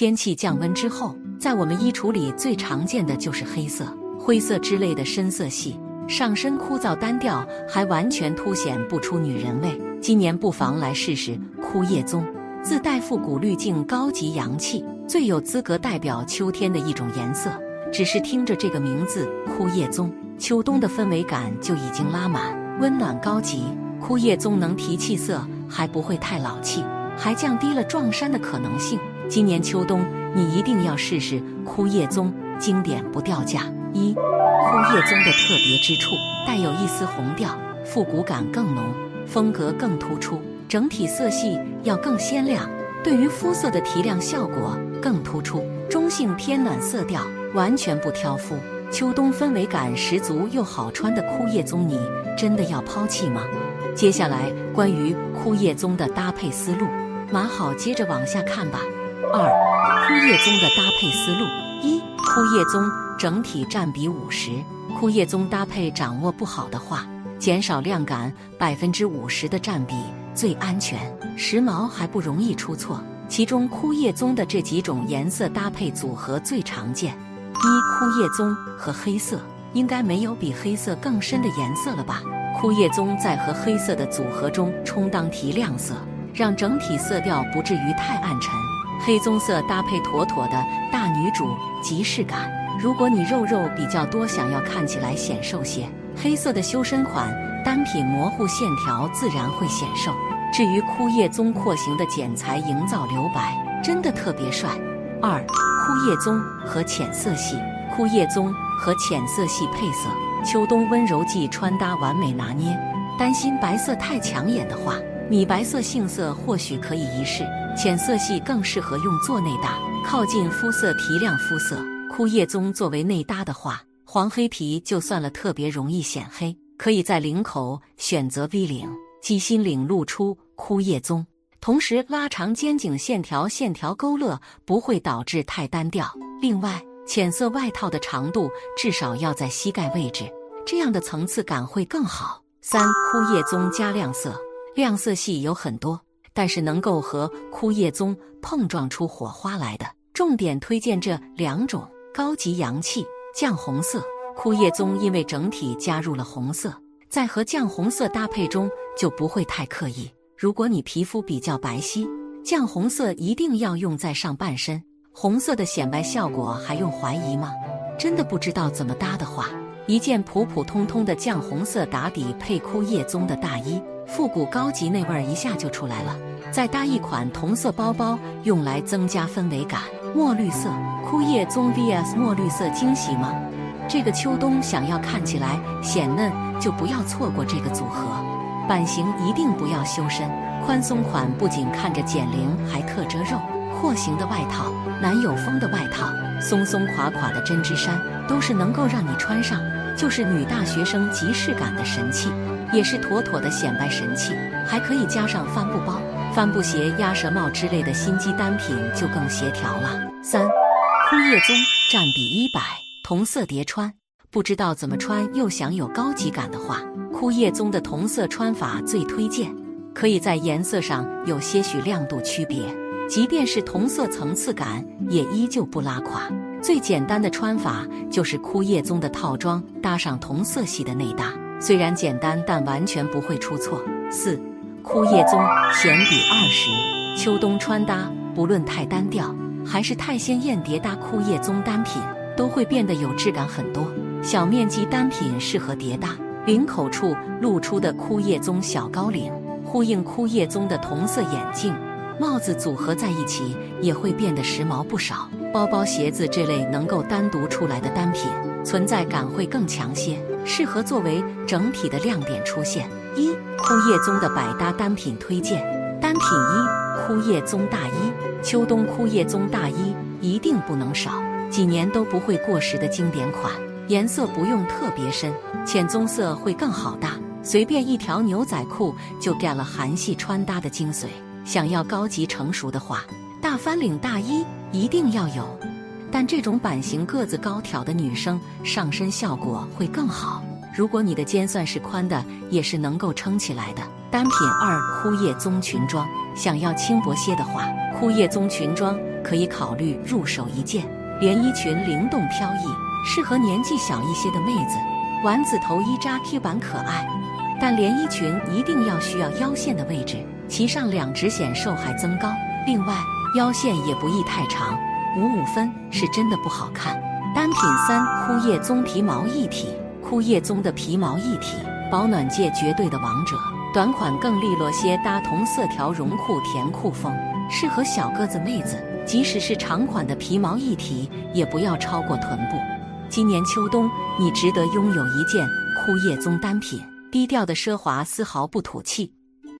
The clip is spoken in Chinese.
天气降温之后，在我们衣橱里最常见的就是黑色、灰色之类的深色系，上身枯燥单调，还完全凸显不出女人味。今年不妨来试试枯叶棕，自带复古滤镜，高级洋气，最有资格代表秋天的一种颜色。只是听着这个名字“枯叶棕”，秋冬的氛围感就已经拉满，温暖高级。枯叶棕能提气色，还不会太老气，还降低了撞衫的可能性。今年秋冬，你一定要试试枯叶棕，经典不掉价。一，枯叶棕的特别之处，带有一丝红调，复古感更浓，风格更突出，整体色系要更鲜亮，对于肤色的提亮效果更突出，中性偏暖色调，完全不挑肤，秋冬氛围感十足又好穿的枯叶棕，你真的要抛弃吗？接下来关于枯叶棕的搭配思路，码好，接着往下看吧。二，枯叶棕的搭配思路：一，枯叶棕整体占比五十，枯叶棕搭配掌握不好的话，减少亮感百分之五十的占比最安全，时髦还不容易出错。其中枯叶棕的这几种颜色搭配组合最常见。一，枯叶棕和黑色，应该没有比黑色更深的颜色了吧？枯叶棕在和黑色的组合中充当提亮色，让整体色调不至于太暗沉。黑棕色搭配妥妥的大女主即视感。如果你肉肉比较多，想要看起来显瘦些，黑色的修身款单品模糊线条自然会显瘦。至于枯叶棕廓形的剪裁营造留白，真的特别帅。二，枯叶棕和浅色系，枯叶棕和浅色系配色，秋冬温柔季穿搭完美拿捏。担心白色太抢眼的话，米白色杏色或许可以一试。浅色系更适合用作内搭，靠近肤色提亮肤色。枯叶棕作为内搭的话，黄黑皮就算了，特别容易显黑，可以在领口选择 V 领，鸡心领露出枯叶棕，同时拉长肩颈线条，线条勾勒不会导致太单调。另外，浅色外套的长度至少要在膝盖位置，这样的层次感会更好。三枯叶棕加亮色，亮色系有很多。但是能够和枯叶棕碰撞出火花来的，重点推荐这两种：高级洋气酱红色。枯叶棕因为整体加入了红色，在和酱红色搭配中就不会太刻意。如果你皮肤比较白皙，酱红色一定要用在上半身。红色的显白效果还用怀疑吗？真的不知道怎么搭的话，一件普普通通的酱红色打底配枯叶棕的大衣。复古高级那味儿一下就出来了，再搭一款同色包包，用来增加氛围感。墨绿色枯叶棕 vs 墨绿色惊喜吗？这个秋冬想要看起来显嫩，就不要错过这个组合。版型一定不要修身，宽松款不仅看着减龄，还特遮肉。廓形的外套，男友风的外套，松松垮垮的针织衫，都是能够让你穿上就是女大学生即视感的神器。也是妥妥的显摆神器，还可以加上帆布包、帆布鞋、鸭舌帽之类的心机单品，就更协调了。三，枯叶棕占比一百，同色叠穿，不知道怎么穿又想有高级感的话，枯叶棕的同色穿法最推荐。可以在颜色上有些许亮度区别，即便是同色层次感也依旧不拉垮。最简单的穿法就是枯叶棕的套装搭上同色系的内搭。虽然简单，但完全不会出错。四，枯叶棕显比二十，秋冬穿搭不论太单调还是太鲜艳，叠搭枯叶棕单品都会变得有质感很多。小面积单品适合叠搭，领口处露出的枯叶棕小高领，呼应枯叶棕的同色眼镜、帽子组合在一起，也会变得时髦不少。包包、鞋子这类能够单独出来的单品，存在感会更强些。适合作为整体的亮点出现。一枯叶棕的百搭单品推荐：单品一，枯叶棕大衣。秋冬枯叶棕大衣一定不能少。几年都不会过时的经典款，颜色不用特别深，浅棕色会更好搭。随便一条牛仔裤就点了韩系穿搭的精髓。想要高级成熟的话，大翻领大衣一定要有。但这种版型个子高挑的女生上身效果会更好。如果你的肩算是宽的，也是能够撑起来的。单品二：枯叶棕裙装。想要轻薄些的话，枯叶棕裙装可以考虑入手一件连衣裙，灵动飘逸，适合年纪小一些的妹子。丸子头衣扎 Q 版可爱，但连衣裙一定要需要腰线的位置，其上两指显瘦还增高。另外，腰线也不宜太长，五五分是真的不好看。单品三：枯叶棕皮毛一体。枯叶棕的皮毛一体，保暖界绝对的王者。短款更利落些，搭同色条绒裤甜酷风，适合小个子妹子。即使是长款的皮毛一体，也不要超过臀部。今年秋冬，你值得拥有一件枯叶棕单品，低调的奢华，丝毫不土气。